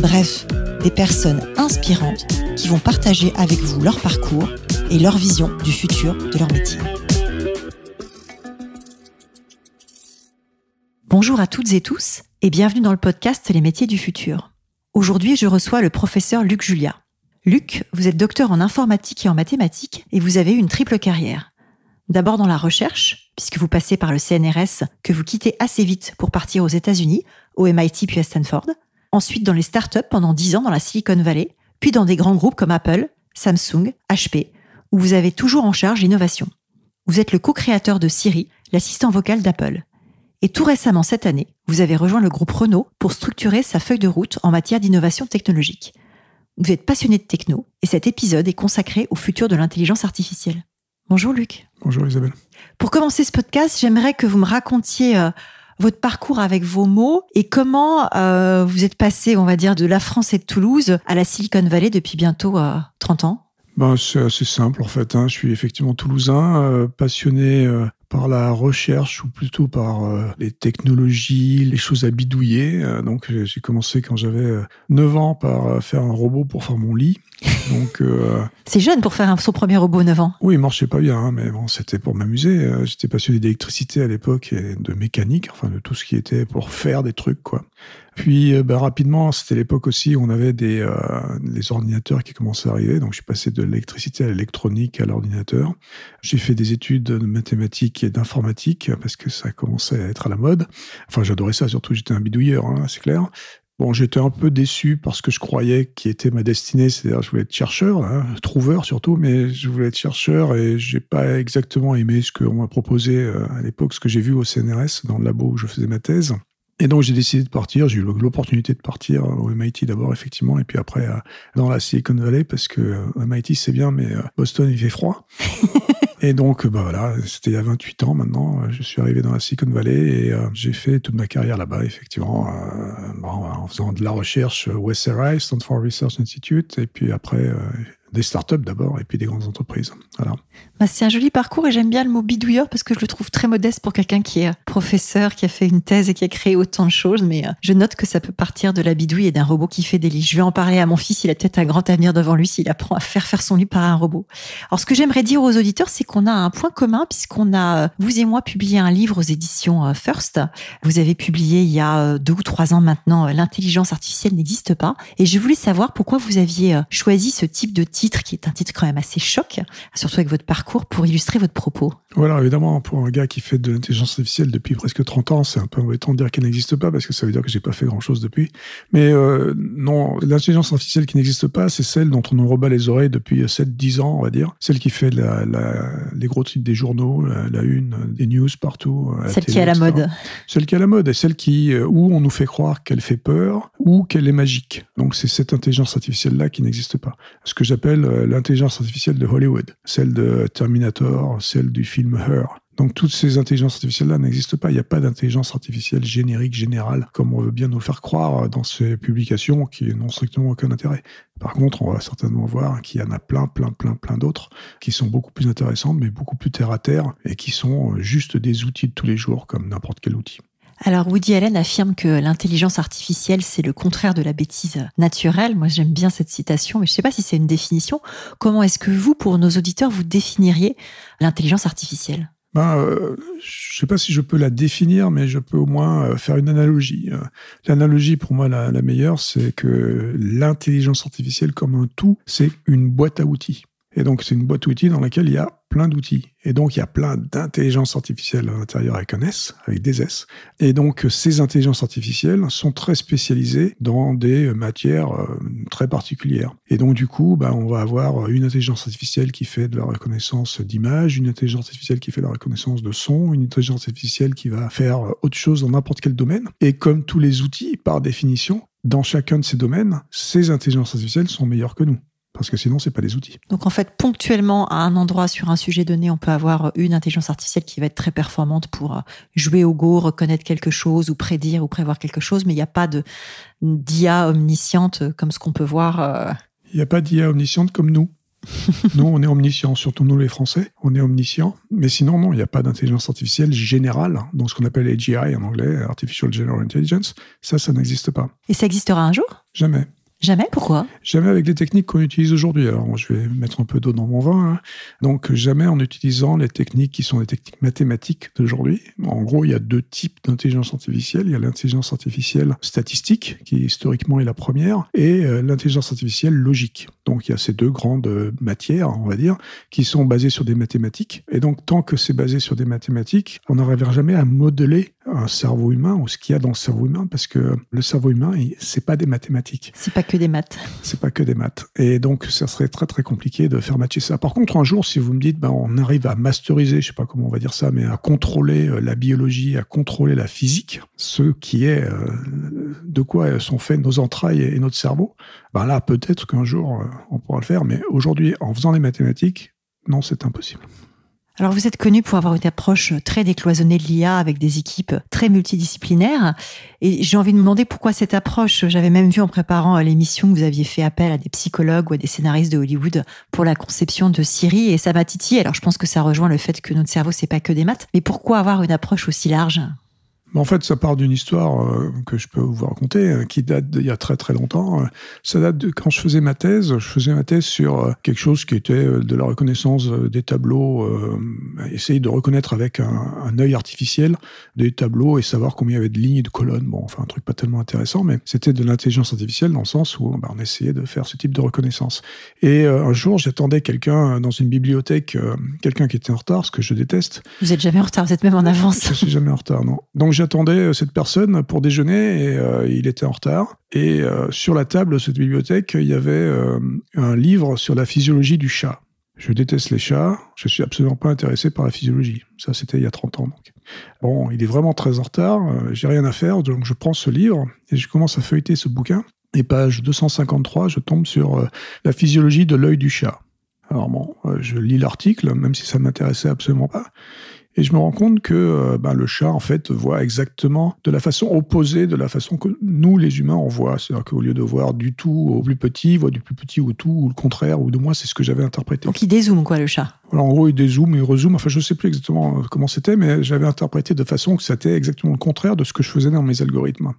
bref, des personnes inspirantes qui vont partager avec vous leur parcours et leur vision du futur de leur métier. Bonjour à toutes et tous et bienvenue dans le podcast Les métiers du futur. Aujourd'hui, je reçois le professeur Luc Julia. Luc, vous êtes docteur en informatique et en mathématiques et vous avez une triple carrière. D'abord dans la recherche, puisque vous passez par le CNRS que vous quittez assez vite pour partir aux États-Unis, au MIT puis à Stanford. Ensuite dans les startups pendant 10 ans dans la Silicon Valley, puis dans des grands groupes comme Apple, Samsung, HP, où vous avez toujours en charge l'innovation. Vous êtes le co-créateur de Siri, l'assistant vocal d'Apple. Et tout récemment cette année, vous avez rejoint le groupe Renault pour structurer sa feuille de route en matière d'innovation technologique. Vous êtes passionné de techno et cet épisode est consacré au futur de l'intelligence artificielle. Bonjour Luc. Bonjour Isabelle. Pour commencer ce podcast, j'aimerais que vous me racontiez euh, votre parcours avec vos mots et comment euh, vous êtes passé, on va dire, de la France et de Toulouse à la Silicon Valley depuis bientôt 30 euh, ans? Ben, c'est assez simple en fait. Hein. Je suis effectivement toulousain, passionné par la recherche ou plutôt par euh, les technologies, les choses à bidouiller. Euh, donc j'ai commencé quand j'avais 9 euh, ans par faire un robot pour faire mon lit. Donc c'est jeune pour faire son premier robot 9 ans. Oui, il marchait pas bien, hein, mais bon, c'était pour m'amuser. J'étais passionné d'électricité à l'époque et de mécanique, enfin de tout ce qui était pour faire des trucs quoi. Puis euh, bah, rapidement, c'était l'époque aussi où on avait des euh, les ordinateurs qui commençaient à arriver. Donc je suis passé de l'électricité à l'électronique à l'ordinateur. J'ai fait des études de mathématiques d'informatique parce que ça commençait à être à la mode. Enfin, j'adorais ça. Surtout, j'étais un bidouilleur, hein, c'est clair. Bon, j'étais un peu déçu parce que je croyais qui était ma destinée, c'est-à-dire je voulais être chercheur, hein, trouveur surtout, mais je voulais être chercheur et j'ai pas exactement aimé ce qu'on m'a proposé euh, à l'époque, ce que j'ai vu au CNRS dans le labo où je faisais ma thèse. Et donc j'ai décidé de partir, j'ai eu l'opportunité de partir au MIT d'abord effectivement, et puis après euh, dans la Silicon Valley parce que euh, MIT c'est bien, mais Boston il fait froid. et donc bah voilà, c'était il y a 28 ans maintenant, je suis arrivé dans la Silicon Valley et j'ai fait toute ma carrière là-bas effectivement, en faisant de la recherche au SRI, Stanford Research Institute, et puis après des startups d'abord et puis des grandes entreprises. Voilà. Bah, c'est un joli parcours et j'aime bien le mot bidouilleur parce que je le trouve très modeste pour quelqu'un qui est professeur, qui a fait une thèse et qui a créé autant de choses. Mais euh, je note que ça peut partir de la bidouille et d'un robot qui fait des lits. Je vais en parler à mon fils. Il a peut-être un grand avenir devant lui s'il apprend à faire faire son lit par un robot. Alors, ce que j'aimerais dire aux auditeurs, c'est qu'on a un point commun puisqu'on a, euh, vous et moi, publié un livre aux éditions euh, First. Vous avez publié il y a deux ou trois ans maintenant, L'intelligence artificielle n'existe pas. Et je voulais savoir pourquoi vous aviez choisi ce type de titre qui est un titre quand même assez choc, surtout avec votre parcours, pour illustrer votre propos. Voilà, évidemment, pour un gars qui fait de l'intelligence artificielle depuis presque 30 ans, c'est un peu embêtant de dire qu'elle n'existe pas, parce que ça veut dire que j'ai pas fait grand-chose depuis. Mais euh, non, l'intelligence artificielle qui n'existe pas, c'est celle dont on nous rebat les oreilles depuis 7-10 ans, on va dire. Celle qui fait la, les gros titres des journaux, la, une, des news partout. Celle qui est à la mode. Celle qui est à la mode, et celle qui, euh, où on nous fait croire qu'elle fait peur, ou qu'elle est magique. Donc c'est cette intelligence artificielle-là qui n'existe pas. Ce que j'appelle euh, l'intelligence artificielle de Hollywood, celle de Terminator, celle du film Her. Donc toutes ces intelligences artificielles-là n'existent pas. Il n'y a pas d'intelligence artificielle générique, générale, comme on veut bien nous faire croire dans ces publications qui n'ont strictement aucun intérêt. Par contre, on va certainement voir qu'il y en a plein, plein, plein, plein d'autres qui sont beaucoup plus intéressantes, mais beaucoup plus terre à terre et qui sont juste des outils de tous les jours, comme n'importe quel outil. Alors Woody Allen affirme que l'intelligence artificielle, c'est le contraire de la bêtise naturelle. Moi, j'aime bien cette citation, mais je ne sais pas si c'est une définition. Comment est-ce que vous, pour nos auditeurs, vous définiriez l'intelligence artificielle? Ben, euh, je ne sais pas si je peux la définir, mais je peux au moins euh, faire une analogie. Euh, l'analogie, pour moi, la meilleure, c'est que l'intelligence artificielle comme un tout, c'est une boîte à outils. Et donc, c'est une boîte outils dans laquelle il y a plein d'outils. Et donc, il y a plein d'intelligence artificielle à l'intérieur avec un S, avec des S. Et donc, ces intelligences artificielles sont très spécialisées dans des matières euh, très particulières. Et donc, du coup, bah, on va avoir une intelligence artificielle qui fait de la reconnaissance d'image, une intelligence artificielle qui fait de la reconnaissance de son, une intelligence artificielle qui va faire autre chose dans n'importe quel domaine. Et comme tous les outils, par définition, dans chacun de ces domaines, ces intelligences artificielles sont meilleures que nous parce que sinon, c'est pas des outils. Donc en fait, ponctuellement, à un endroit sur un sujet donné, on peut avoir une intelligence artificielle qui va être très performante pour jouer au go, reconnaître quelque chose ou prédire ou prévoir quelque chose, mais il n'y a pas de d'IA omnisciente comme ce qu'on peut voir. Euh. Il n'y a pas d'IA omnisciente comme nous. nous, on est omniscients, surtout nous les Français, on est omniscients. Mais sinon, non, il n'y a pas d'intelligence artificielle générale, donc ce qu'on appelle AGI en anglais, Artificial General Intelligence. Ça, ça n'existe pas. Et ça existera un jour? Jamais. Jamais Pourquoi? Jamais avec les techniques qu'on utilise aujourd'hui. Alors, je vais mettre un peu d'eau dans mon vin. Hein. Donc, jamais en utilisant les techniques qui sont les techniques mathématiques d'aujourd'hui. En gros, il y a deux types d'intelligence artificielle. Il y a l'intelligence artificielle statistique, qui historiquement est la première, et euh, l'intelligence artificielle logique. Donc, il y a ces deux grandes matières, on va dire, qui sont basées sur des mathématiques. Et donc, tant que c'est basé sur des mathématiques, on n'arrivera jamais à modeler un cerveau humain ou ce qu'il y a dans le cerveau humain, parce que le cerveau humain, c'est pas des mathématiques. C'est pas que des maths. C'est pas que des maths. Et donc, ça serait très très compliqué de faire matcher ça. Par contre, un jour, si vous me dites, ben, on arrive à masteriser, je sais pas comment on va dire ça, mais à contrôler euh, la biologie, à contrôler la physique, ce qui est euh, de quoi sont faits nos entrailles et notre cerveau, ben là, peut-être qu'un jour, euh, on pourra le faire. Mais aujourd'hui, en faisant les mathématiques, non, c'est impossible. Alors vous êtes connu pour avoir une approche très décloisonnée de l'IA avec des équipes très multidisciplinaires. Et j'ai envie de me demander pourquoi cette approche. J'avais même vu en préparant l'émission que vous aviez fait appel à des psychologues ou à des scénaristes de Hollywood pour la conception de Siri et titillé. Alors je pense que ça rejoint le fait que notre cerveau c'est pas que des maths. Mais pourquoi avoir une approche aussi large? En fait, ça part d'une histoire euh, que je peux vous raconter, euh, qui date d'il y a très très longtemps. Euh, ça date de quand je faisais ma thèse. Je faisais ma thèse sur quelque chose qui était de la reconnaissance des tableaux, essayer de reconnaître avec un, un, œil artificiel des tableaux et savoir combien il y avait de lignes et de colonnes. Bon, enfin, un truc pas tellement intéressant, mais c'était de l'intelligence artificielle dans le sens où bah, on essayait de faire ce type de reconnaissance. Et un jour, j'attendais quelqu'un dans une bibliothèque, quelqu'un qui était en retard, ce que je déteste. Vous êtes jamais en retard, vous êtes même en avance. Je suis jamais en retard, non. Donc j'attendais euh, cette personne pour déjeuner et euh, il était en retard. Et euh, sur la table de cette bibliothèque, il y avait un livre sur la physiologie du chat. Je déteste les chats, je suis absolument pas intéressé par la physiologie. Ça, c'était il y a 30 ans. Bon, il est vraiment très en retard, j'ai rien à faire, donc je prends ce livre et je commence à feuilleter ce bouquin. Et page 253, je tombe sur la physiologie de l'œil du chat. Alors bon, je lis l'article, même si ça m'intéressait absolument pas. Et je me rends compte que ben, le chat, en fait, voit exactement de la façon opposée de la façon que nous, les humains, on voit. C'est-à-dire qu'au lieu de voir du tout au plus petit, il voit du plus petit au tout, ou le contraire, ou de moi, c'est ce que j'avais interprété. Donc il dézoome, quoi, le chat en gros, il dézoome, il rezoome. Enfin, je ne sais plus exactement euh, comment c'était, mais j'avais interprété de façon que c'était exactement le contraire de ce que je faisais dans mes algorithmes.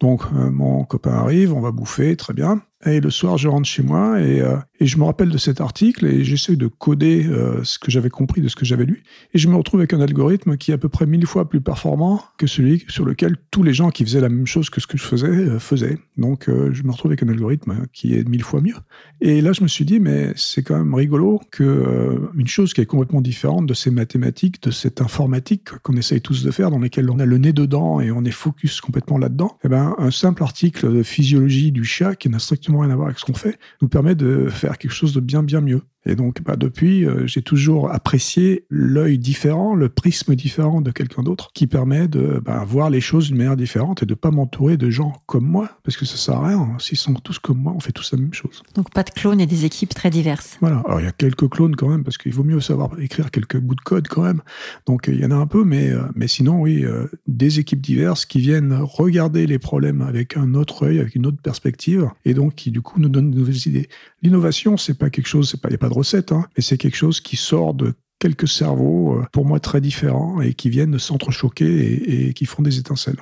Donc, euh, mon copain arrive, on va bouffer, très bien. Et le soir, je rentre chez moi et, euh, et je me rappelle de cet article et j'essaie de coder euh, ce que j'avais compris de ce que j'avais lu. Et je me retrouve avec un algorithme qui est à peu près mille fois plus performant que celui sur lequel tous les gens qui faisaient la même chose que ce que je faisais euh, faisaient. Donc, je me retrouve avec un algorithme qui est mille fois mieux. Et là, je me suis dit, mais c'est quand même rigolo que une chose qui est complètement différente de ces mathématiques, de cette informatique qu'on essaye tous de faire, dans lesquelles on a le nez dedans et on est focus complètement là-dedans. Eh ben, un simple article de physiologie du chat qui n'a strictement rien à voir avec ce qu'on fait, nous permet de faire quelque chose de bien, bien mieux. Et donc, bah, depuis, euh, j'ai toujours apprécié l'œil différent, le prisme différent de quelqu'un d'autre, qui permet de bah, voir les choses d'une manière différente et de pas m'entourer de gens comme moi, parce que ça sert à rien. S'ils sont tous comme moi, on fait tous la même chose. Donc, pas de clones et des équipes très diverses. Voilà. Alors, il y a quelques clones quand même, parce qu'il vaut mieux savoir écrire quelques bouts de code quand même. Donc, il y en a un peu, mais, euh, mais sinon, oui, euh, des équipes diverses qui viennent regarder les problèmes avec un autre œil, avec une autre perspective, et donc qui, du coup, nous donnent de nouvelles idées. L'innovation, c'est pas quelque chose, c'est pas, il n'y a pas de recette, hein, mais c'est quelque chose qui sort de quelques cerveaux, euh, pour moi très différents, et qui viennent s'entrechoquer et, qui font des étincelles.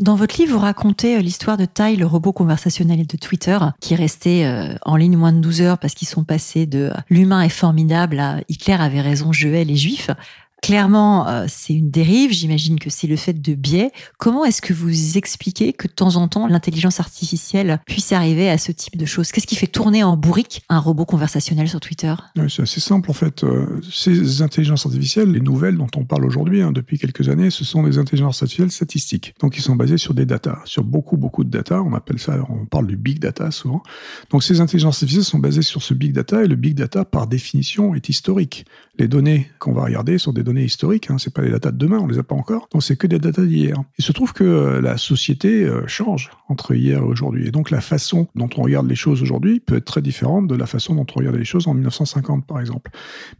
Dans votre livre, vous racontez euh, l'histoire de Ty, le robot conversationnel de Twitter, qui est resté euh, en ligne moins de 12 heures parce qu'ils sont passés de l'humain est formidable à Hitler avait raison, je hais les juifs. Clairement, euh, c'est une dérive. J'imagine que c'est le fait de biais. Comment est-ce que vous expliquez que de temps en temps, l'intelligence artificielle puisse arriver à ce type de choses? Qu'est-ce qui fait tourner en bourrique un robot conversationnel sur Twitter? C'est assez simple en fait. Euh, ces intelligences artificielles, les nouvelles dont on parle aujourd'hui hein, depuis quelques années, ce sont des intelligences artificielles statistiques. Donc, ils sont basés sur des datas, sur beaucoup beaucoup de data. On appelle ça, on parle du big data souvent. Donc, ces intelligences artificielles sont basées sur ce big data et le big data, par définition, est historique. Les données qu'on va regarder sont des données historiques, hein, c'est pas les datas de demain, on les a pas encore, donc c'est que des datas d'hier. Il se trouve que euh, la société euh, change entre hier et aujourd'hui, et donc la façon dont on regarde les choses aujourd'hui peut être très différente de la façon dont on regardait les choses en 1950 par exemple.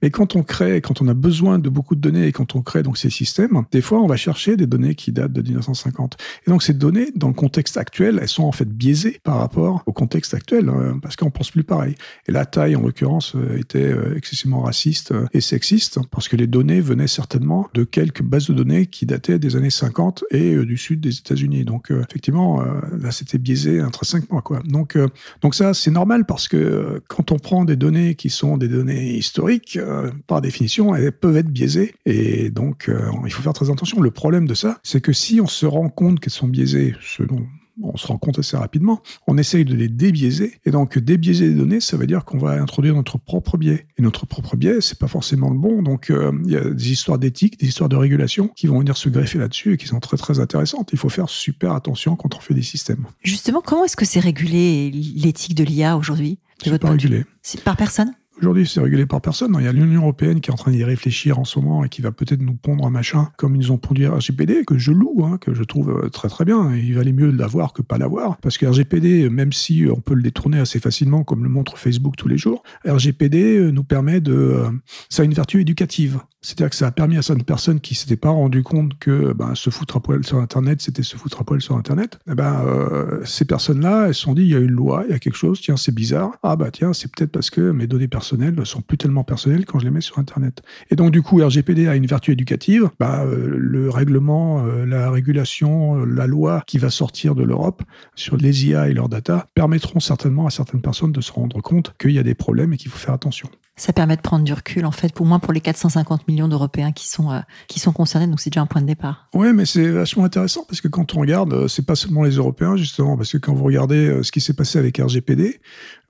Mais quand on crée, quand on a besoin de beaucoup de données et quand on crée donc ces systèmes, des fois on va chercher des données qui datent de 1950. Et donc ces données, dans le contexte actuel, elles sont en fait biaisées par rapport au contexte actuel, hein, parce qu'on pense plus pareil. Et la taille, en l'occurrence, euh, était excessivement raciste et sexiste, parce que les données venaient certainement de quelques bases de données qui dataient des années 50 et du sud des États-Unis. Donc effectivement, là c'était biaisé intrinsèquement quoi. Donc donc ça c'est normal parce que quand on prend des données qui sont des données historiques, par définition, elles peuvent être biaisées et donc il faut faire très attention. Le problème de ça, c'est que si on se rend compte qu'elles sont biaisées selon on se rend compte assez rapidement, on essaye de les débiaiser. Et donc, débiaiser les données, ça veut dire qu'on va introduire notre propre biais. Et notre propre biais, c'est pas forcément le bon. Donc, euh, il y a des histoires d'éthique, des histoires de régulation qui vont venir se greffer là-dessus et qui sont très, très intéressantes. Il faut faire super attention quand on fait des systèmes. Justement, comment est-ce que c'est régulé l'éthique de l'IA aujourd'hui C'est pas régulé. Par personne? Aujourd'hui, c'est régulé par personne. Il y a l'Union européenne qui est en train d'y réfléchir en ce moment et qui va peut-être nous pondre un machin comme ils ont pondu RGPD, que je loue, hein, que je trouve euh, très très bien. il valait mieux l'avoir que pas l'avoir. Parce que RGPD, même si on peut le détourner assez facilement, comme le montre Facebook tous les jours, RGPD euh, nous permet de... Euh, ça a une vertu éducative. C'est-à-dire que ça a permis à certaines personnes qui s'étaient pas rendu compte que ben, se foutre à poil sur Internet, c'était se foutre à poil sur Internet. Eh ben, euh, ces personnes-là, elles se sont dit, il y a une loi, il y a quelque chose, tiens, c'est bizarre. Ah bah tiens, c'est peut-être parce que mes données personnelles ne sont plus tellement personnelles quand je les mets sur Internet. Et donc du coup, RGPD a une vertu éducative. Bah, euh, le règlement, euh, la régulation, la loi qui va sortir de l'Europe sur les IA et leurs data permettront certainement à certaines personnes de se rendre compte qu'il y a des problèmes et qu'il faut faire attention ça permet de prendre du recul, en fait, pour moins pour les 450 millions d'Européens qui sont, euh, qui sont concernés. Donc, c'est déjà un point de départ. Oui, mais c'est vachement intéressant parce que quand on regarde, euh, c'est pas seulement les Européens, justement, parce que quand vous regardez euh, ce qui s'est passé avec RGPD,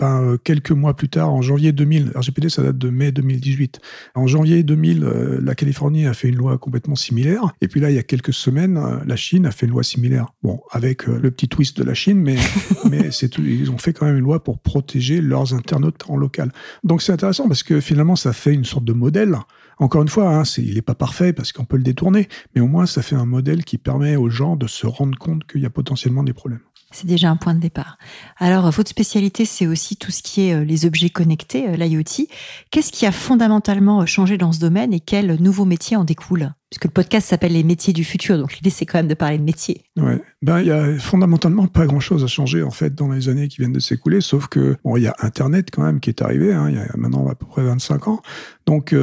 ben, quelques mois plus tard, en janvier 2000, RGPD, ça date de mai 2018. En janvier 2000, la Californie a fait une loi complètement similaire. Et puis là, il y a quelques semaines, la Chine a fait une loi similaire. Bon, avec le petit twist de la Chine, mais, mais c'est ils ont fait quand même une loi pour protéger leurs internautes en local. Donc, c'est intéressant parce que finalement, ça fait une sorte de modèle. Encore une fois, hein, il n'est pas parfait parce qu'on peut le détourner, mais au moins, ça fait un modèle qui permet aux gens de se rendre compte qu'il y a potentiellement des problèmes. C'est déjà un point de départ. Alors, votre spécialité, c'est aussi tout ce qui est euh, les objets connectés, euh, l'IoT. Qu'est-ce qui a fondamentalement euh, changé dans ce domaine et quels nouveaux métiers en découlent Puisque le podcast s'appelle Les métiers du futur, donc l'idée, c'est quand même de parler de métiers. Ouais. Ben, il y a fondamentalement pas grand-chose à changer, en fait, dans les années qui viennent de s'écouler, sauf que, bon, il y a Internet quand même qui est arrivé, hein, il y a maintenant à peu près 25 ans. Donc,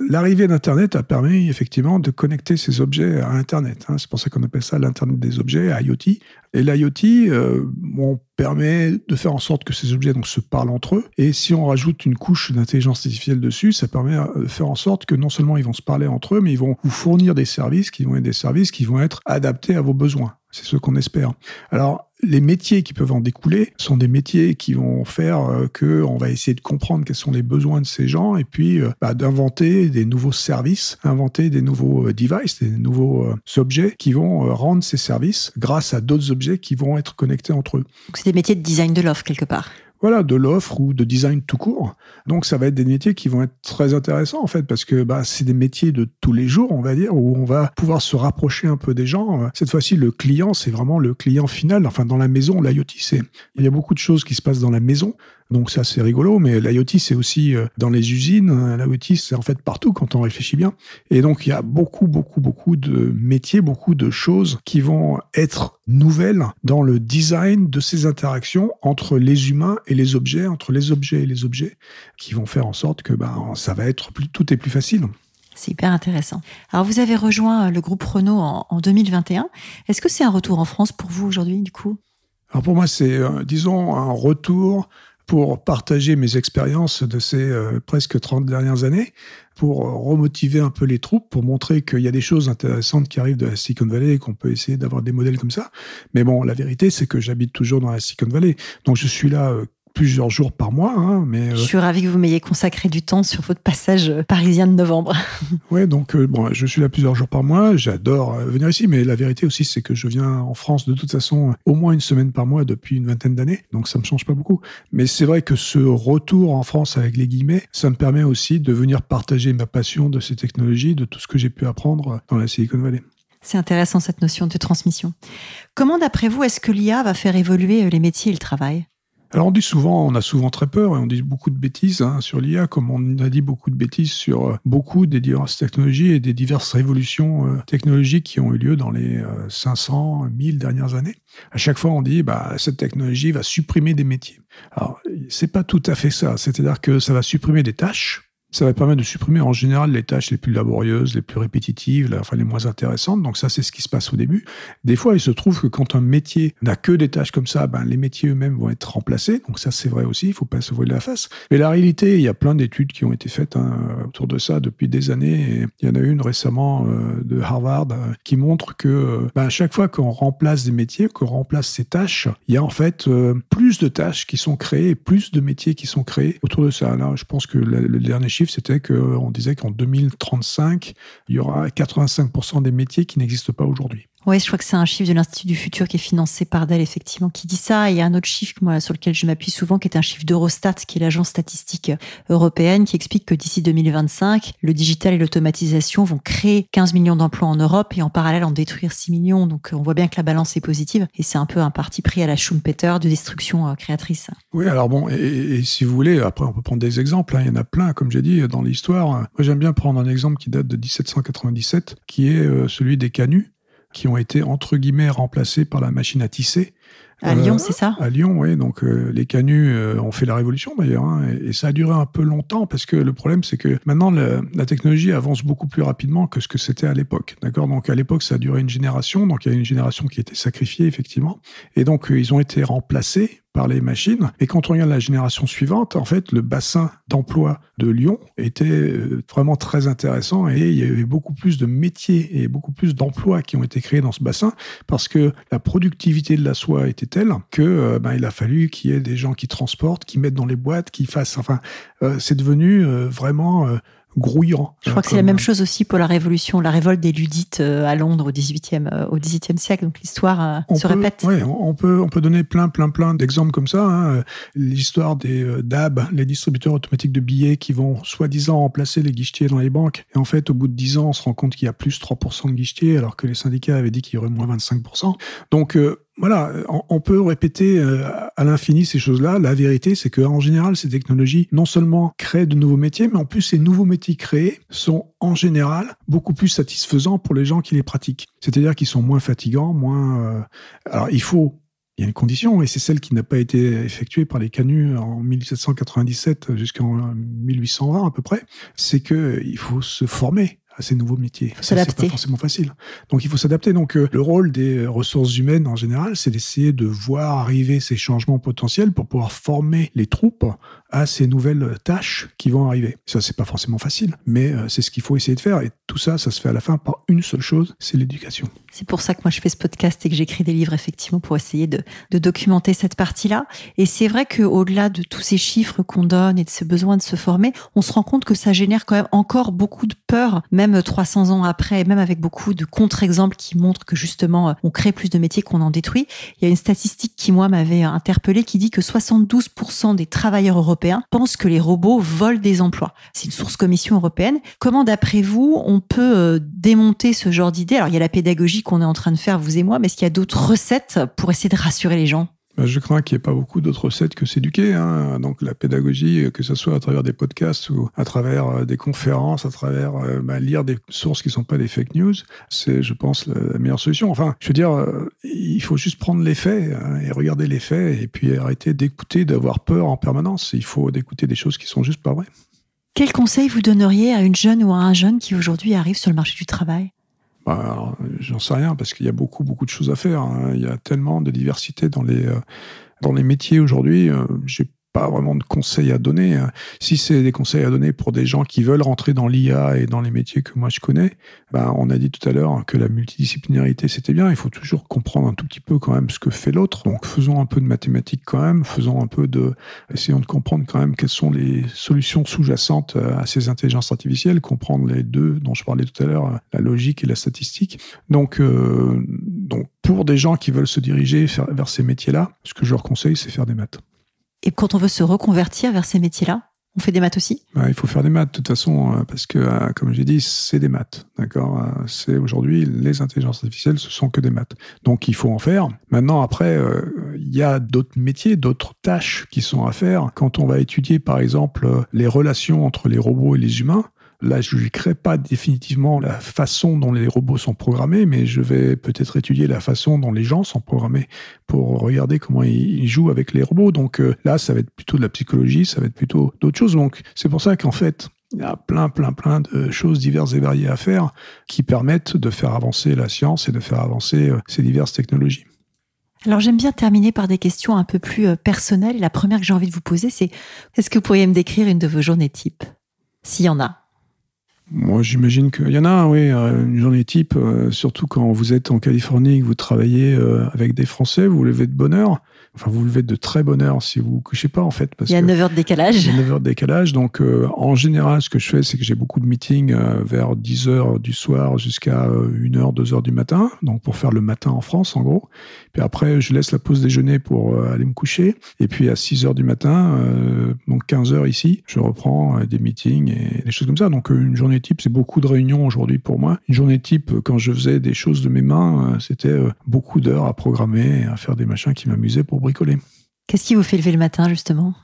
L'arrivée d'Internet a permis effectivement de connecter ces objets à Internet. Hein. C'est pour ça qu'on appelle ça l'Internet des objets, IoT. Et l'IoT euh, on permet de faire en sorte que ces objets donc, se parlent entre eux. Et si on rajoute une couche d'intelligence artificielle dessus, ça permet euh, de faire en sorte que non seulement ils vont se parler entre eux, mais ils vont vous fournir des services qui vont être des services qui vont être adaptés à vos besoins. C'est ce qu'on espère. Alors, les métiers qui peuvent en découler sont des métiers qui vont faire euh, que on va essayer de comprendre quels sont les besoins de ces gens et puis euh, bah, d'inventer des nouveaux services, inventer des nouveaux euh, devices, des nouveaux objets qui vont rendre ces services grâce à d'autres objets qui vont être connectés entre eux. Donc c'est des métiers de design de l'offre quelque part voilà, de l'offre ou de design tout court. Donc ça va être des métiers qui vont être très intéressants en fait parce que bah, c'est des métiers de tous les jours, on va dire, où on va pouvoir se rapprocher un peu des gens. Cette fois-ci, le client, c'est vraiment le client final. Enfin, dans la maison, l'IoT, c'est il y a beaucoup de choses qui se passent dans la maison. Donc ça, c'est rigolo, mais l'IoT, c'est aussi euh, dans les usines. L'IoT, c'est en fait partout quand on réfléchit bien. Et donc, il y a beaucoup, beaucoup, beaucoup de métiers, beaucoup de choses qui vont être nouvelles dans le design de ces interactions entre les humains et les objets, entre les objets et les objets, qui vont faire en sorte que ben, ça va être plus, tout est plus facile. C'est hyper intéressant. Alors, vous avez rejoint le groupe Renault en, en 2021. Est-ce que c'est un retour en France pour vous aujourd'hui, du coup? Alors pour moi, c'est, euh, disons, un retour pour partager mes expériences de ces euh, presque 30 dernières années, pour remotiver un peu les troupes, pour montrer qu'il y a des choses intéressantes qui arrivent de la Silicon Valley et qu'on peut essayer d'avoir des modèles comme ça. Mais bon, la vérité, c'est que j'habite toujours dans la Silicon Valley. Donc je suis là euh, plusieurs jours par mois. Hein, mais Je suis ravi que vous m'ayez consacré du temps sur votre passage parisien de novembre. ouais, donc bon, je suis là plusieurs jours par mois. J'adore venir ici, mais la vérité aussi, c'est que je viens en France de toute façon au moins une semaine par mois depuis une vingtaine d'années, donc ça me change pas beaucoup. Mais c'est vrai que ce retour en France avec les guillemets, ça me permet aussi de venir partager ma passion de ces technologies, de tout ce que j'ai pu apprendre dans la Silicon Valley. C'est intéressant cette notion de transmission. Comment, d'après vous, est-ce que l'IA va faire évoluer les métiers et le travail? Alors on dit souvent, on a souvent très peur et on dit beaucoup de bêtises hein, sur l'IA, comme on a dit beaucoup de bêtises sur euh, beaucoup des diverses technologies et des diverses révolutions euh, technologiques qui ont eu lieu dans les 500, euh, 1000 dernières années. À chaque fois, on dit, bah, cette technologie va supprimer des métiers. Alors, c'est pas tout à fait ça. C'est-à-dire que ça va supprimer des tâches, ça va permettre de supprimer en général les tâches les plus laborieuses, les plus répétitives, enfin les moins intéressantes. Donc ça, c'est ce qui se passe au début. Des fois, il se trouve que quand un métier n'a que des tâches comme ça, ben, les métiers eux-mêmes vont être remplacés. Donc ça, c'est vrai aussi, il faut pas se voiler la face. Mais la réalité, il y a plein d'études qui ont été faites hein, autour de ça depuis des années. il y en a une récemment euh, de Harvard euh, qui montre que euh, ben, à chaque fois qu'on remplace des métiers, qu'on remplace ces tâches, il y a en fait plus de tâches qui sont créées, plus de métiers qui sont créés autour de ça. Là, je pense que le dernier chiffre c'était qu'on disait qu'en 2035, il y aura 85% des métiers qui n'existent pas aujourd'hui. Oui, je crois que c'est un chiffre de l'Institut du futur qui est financé par Dell, effectivement, qui dit ça. Et il y a un autre chiffre moi, sur lequel je m'appuie souvent, qui est un chiffre d'Eurostat, qui est l'agence statistique européenne, qui explique que d'ici 2025, le digital et l'automatisation vont créer 15 millions d'emplois en Europe et en parallèle en détruire 6 millions. Donc on voit bien que la balance est positive. Et c'est un peu un parti pris à la Schumpeter de destruction euh, créatrice. Oui, alors bon, et, si vous voulez, après on peut prendre des exemples. Hein. il y en a plein, comme j'ai dit, dans l'histoire. Moi j'aime bien prendre un exemple qui date de 1797, qui est euh, celui des canuts qui ont été entre guillemets remplacés par la machine à tisser. À Lyon, euh, c'est ça À Lyon, oui. Donc euh, les canuts euh, ont fait la révolution d'ailleurs, hein, et, ça a duré un peu longtemps parce que le problème c'est que maintenant la technologie avance beaucoup plus rapidement que ce que c'était à l'époque. D'accord? Donc à l'époque ça a duré une génération, donc il y a une génération qui a été sacrifiée effectivement, et donc ils ont été remplacés par les machines. Et quand on regarde la génération suivante, en fait, le bassin d'emploi de Lyon était vraiment très intéressant et il y avait beaucoup plus de métiers et beaucoup plus d'emplois qui ont été créés dans ce bassin parce que la productivité de la soie était telle que euh, ben, il a fallu qu'il y ait des gens qui transportent, qui mettent dans les boîtes, qui fassent. Enfin, euh, c'est devenu vraiment grouillant. Je crois que c'est la même chose aussi pour la Révolution, la révolte des Ludites euh, à Londres au XVIIIe euh, au XVIIIe siècle. Donc l'histoire euh, se répète. Oui, on peut on peut donner plein plein plein d'exemples comme ça. Hein. L'histoire des DAB, les distributeurs automatiques de billets, qui vont soi-disant remplacer les guichetiers dans les banques. Et en fait, au bout de 10 ans, on se rend compte qu'il y a plus 3% de guichetiers, alors que les syndicats avaient dit qu'il y aurait moins 25%. Donc voilà, on peut répéter à l'infini ces choses-là. La vérité, c'est qu'en général, ces technologies non seulement créent de nouveaux métiers, mais en plus, ces nouveaux métiers créés sont en général beaucoup plus satisfaisants pour les gens qui les pratiquent. C'est-à-dire qu'ils sont moins fatigants, moins. Euh, alors, il faut il y a une condition, et c'est celle qui n'a pas été effectuée par les canuts en 1797 jusqu'en 1820 à peu près, c'est qu'il faut se former à ces nouveaux métiers. Ça, c'est pas forcément facile. Donc, il faut s'adapter. Donc, euh, le rôle des euh, ressources humaines en général, c'est d'essayer de voir arriver ces changements potentiels pour pouvoir former les troupes à ces nouvelles tâches qui vont arriver. Ça, c'est pas forcément facile, mais euh, c'est ce qu'il faut essayer de faire. Et tout ça, ça se fait à la fin par une seule chose, c'est l'éducation. C'est pour ça que moi je fais ce podcast et que j'écris des livres effectivement pour essayer de, documenter cette partie-là. Et c'est vrai qu'au-delà de tous ces chiffres qu'on donne et de ce besoin de se former, on se rend compte que ça génère quand même encore beaucoup de peur, même 300 ans après, même avec beaucoup de contre-exemples qui montrent que justement on crée plus de métiers qu'on en détruit. Il y a une statistique qui moi m'avait interpellé qui dit que 72% des travailleurs européens pensent que les robots volent des emplois. C'est une source commission européenne. Comment, d'après vous, on peut euh, démonter ce genre d'idée? Alors, il y a la pédagogie qu'on est en train de faire, vous et moi, mais est-ce qu'il y a d'autres recettes pour essayer de rassurer les gens? Je crains qu'il n'y ait pas beaucoup d'autres recettes que s'éduquer. Hein. Donc la pédagogie, que ce soit à travers des podcasts ou à travers euh, des conférences, à travers euh, bah, lire des sources qui ne sont pas des fake news, c'est, je pense, la meilleure solution. Enfin, je veux dire, euh, il faut juste prendre les faits hein, et regarder les faits et puis arrêter d'écouter, d'avoir peur en permanence. Il faut d'écouter des choses qui sont juste pas vraies. Quel conseil vous donneriez à une jeune ou à un jeune qui aujourd'hui arrive sur le marché du travail? Bah, J'en sais rien parce qu'il y a beaucoup, beaucoup de choses à faire. Hein. Il y a tellement de diversité dans les, euh, dans les métiers aujourd'hui. Euh, pas vraiment de conseils à donner. Si c'est des conseils à donner pour des gens qui veulent rentrer dans l'IA et dans les métiers que moi je connais, ben, on a dit tout à l'heure que la multidisciplinarité c'était bien. Il faut toujours comprendre un tout petit peu quand même ce que fait l'autre. Donc faisons un peu de mathématiques quand même, faisons un peu de, essayons de comprendre quand même quelles sont les solutions sous-jacentes à ces intelligences artificielles, comprendre les deux dont je parlais tout à l'heure, la logique et la statistique. Donc, euh, donc pour des gens qui veulent se diriger vers ces métiers-là, ce que je leur conseille, c'est faire des maths. Et quand on veut se reconvertir vers ces métiers-là, on fait des maths aussi? Il faut faire des maths, de toute façon, euh, parce que, euh, comme j'ai dit, c'est des maths. D'accord? Euh, C'est aujourd'hui, les intelligences artificielles, ce sont que des maths. Donc, il faut en faire. Maintenant, après, il y a d'autres métiers, d'autres tâches qui sont à faire. Quand on va étudier, par exemple, les relations entre les robots et les humains, Là, je ne crée pas définitivement la façon dont les robots sont programmés, mais je vais peut-être étudier la façon dont les gens sont programmés pour regarder comment ils jouent avec les robots. Donc euh, là, ça va être plutôt de la psychologie, ça va être plutôt d'autres choses. Donc c'est pour ça qu'en fait, il y a plein, plein, plein de choses diverses et variées à faire qui permettent de faire avancer la science et de faire avancer euh, ces diverses technologies. Alors j'aime bien terminer par des questions un peu plus euh, personnelles. La première que j'ai envie de vous poser, c'est est-ce que vous pourriez me décrire une de vos journées type S'il y en a? Moi, j'imagine qu'il y en a, oui, euh, une journée type, euh, surtout quand vous êtes en Californie et que vous travaillez euh, avec des Français, vous vous levez de bonne heure. Enfin, vous vous levez de très bonne heure si vous vous couchez pas, en fait. Parce il y a 9 heures de décalage. Il y a 9 heures de décalage. Donc, en général, ce que je fais, c'est que j'ai beaucoup de meetings vers 10 heures du soir jusqu'à 1 heure, 2 heures du matin. Donc, pour faire le matin en France, en gros. Puis après, je laisse la pause déjeuner pour aller me coucher. Et puis, à 6 heures du matin, donc 15 heures ici, je reprends des meetings et des choses comme ça. Donc, une journée type, c'est beaucoup de réunions aujourd'hui pour moi. Une journée type, quand je faisais des choses de mes mains, euh, c'était euh, beaucoup d'heures à programmer, à faire des machins qui m'amusaient pour bricoler. Qu'est-ce qui vous fait lever le matin, justement?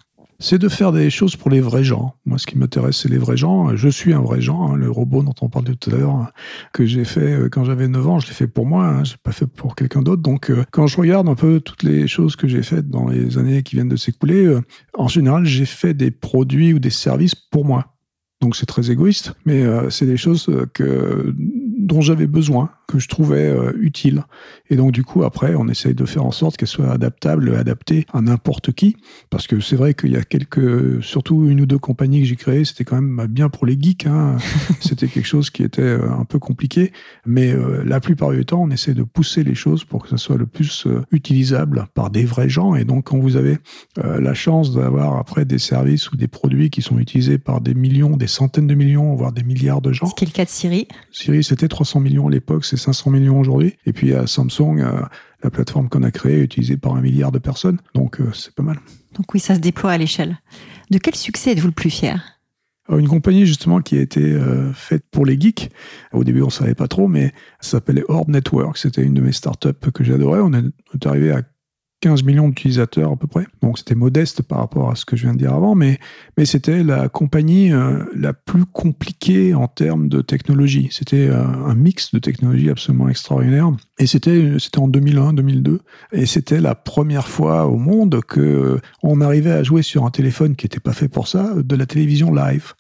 C'est de faire des choses pour les vrais gens. Moi, ce qui m'intéresse, c'est les vrais gens. Je suis un vrai gens. Hein. Le robot dont on parlait tout à l'heure, que j'ai fait euh, quand j'avais 9 ans, je l'ai fait pour moi. Hein. Je l'ai pas fait pour quelqu'un d'autre. Donc, quand je regarde un peu toutes les choses que j'ai faites dans les années qui viennent de s'écouler, en général, j'ai fait des produits ou des services pour moi. Donc c'est très égoïste, mais euh, c'est des choses que, dont j'avais besoin que je trouvais euh, utile. Et donc, du coup, après, on essaye de faire en sorte qu'elle soit adaptable, adaptée à n'importe qui. Parce que c'est vrai qu'il y a quelques, surtout une ou deux compagnies que j'ai créées, c'était quand même bien pour les geeks. Hein. c'était quelque chose qui était euh, un peu compliqué. Mais euh, la plupart du temps, on essaie de pousser les choses pour que ça soit le plus utilisable par des vrais gens. Et donc, quand vous avez la chance d'avoir après des services ou des produits qui sont utilisés par des millions, des centaines de millions, voire des milliards de gens. Ce qui est le cas de Siri? Siri, c'était 300 millions à l'époque, c'est 500 millions aujourd'hui. Et puis à Samsung, euh, la plateforme qu'on a créée est utilisée par un milliard de personnes. Donc euh, c'est pas mal. Donc oui, ça se déploie à l'échelle. De quel succès êtes-vous le plus fier? Une compagnie justement qui a été euh, faite pour les geeks. Au début, on savait pas trop, mais ça s'appelait Orb Network. C'était une de mes startups que j'adorais. On est arrivé à 15 millions d'utilisateurs à peu près. Donc c'était modeste par rapport à ce que je viens de dire avant, mais, mais c'était la compagnie euh, la plus compliquée en termes de technologie. C'était euh, un mix de technologies absolument extraordinaire. Et c'était c'était en 2001, 2002. Et c'était la première fois au monde que euh, on arrivait à jouer sur un téléphone qui n'était pas fait pour ça, de la télévision live.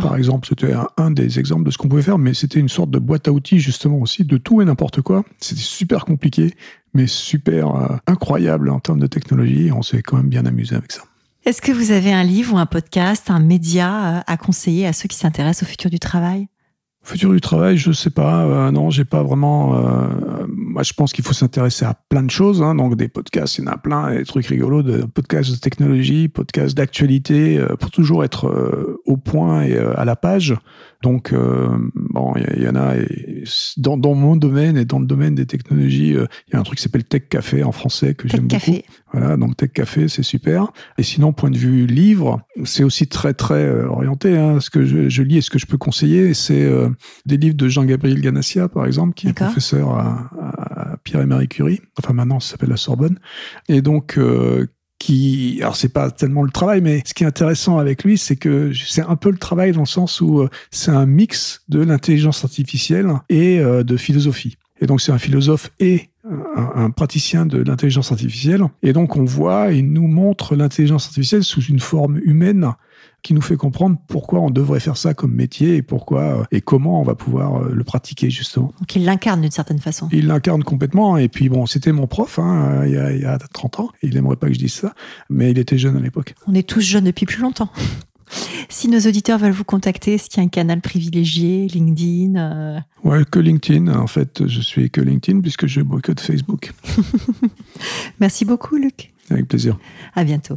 Par exemple, c'était un, des exemples de ce qu'on pouvait faire, mais c'était une sorte de boîte à outils justement aussi de tout et n'importe quoi. C'était super compliqué, mais super euh, incroyable en termes de technologie. On s'est quand même bien amusé avec ça. Est-ce que vous avez un livre ou un podcast, un média euh, à conseiller à ceux qui s'intéressent au futur du travail? Futur du travail, je sais pas. Euh, non, j'ai pas vraiment. Euh, moi, je pense qu'il faut s'intéresser à plein de choses. Hein, donc, des podcasts, il y en a plein, des trucs rigolos, de podcasts de technologie, podcasts d'actualité, euh, pour toujours être au point et à la page. Donc, bon, il y, en a dans, dans, mon domaine et dans le domaine des technologies. Il y a un truc qui s'appelle Tech Café en français que j'aime beaucoup. Voilà, donc Tech Café, c'est super. Et sinon, point de vue livre, c'est aussi très très orienté. Hein, ce que je, je, lis et ce que je peux conseiller, c'est des livres de Jean-Gabriel Ganassia, par exemple, qui est professeur à, Pierre et Marie Curie. Enfin, maintenant, ça s'appelle la Sorbonne. Et donc, euh, qui, alors c'est pas tellement le travail, mais ce qui est intéressant avec lui, c'est que c'est un peu le travail dans le sens où euh, c'est un mix de l'intelligence artificielle et euh, de philosophie. Et donc c'est un philosophe et un, praticien de l'intelligence artificielle. Et donc, on voit et nous montre l'intelligence artificielle sous une forme humaine qui nous fait comprendre pourquoi on devrait faire ça comme métier et pourquoi euh, et comment on va pouvoir euh, le pratiquer justement. Donc il l'incarne d'une certaine façon. Il l'incarne complètement et puis bon, c'était mon prof hein, il, y a, il, y a, 30 ans. Il aimerait pas que je dise ça, mais il était jeune à l'époque. On est tous jeunes depuis plus longtemps. Si nos auditeurs veulent vous contacter, est-ce qu'il y a un canal privilégié, LinkedIn euh? Ouais, que LinkedIn. En fait, je suis que LinkedIn puisque je boycotte Facebook. Merci beaucoup, Luc. Avec plaisir. À bientôt.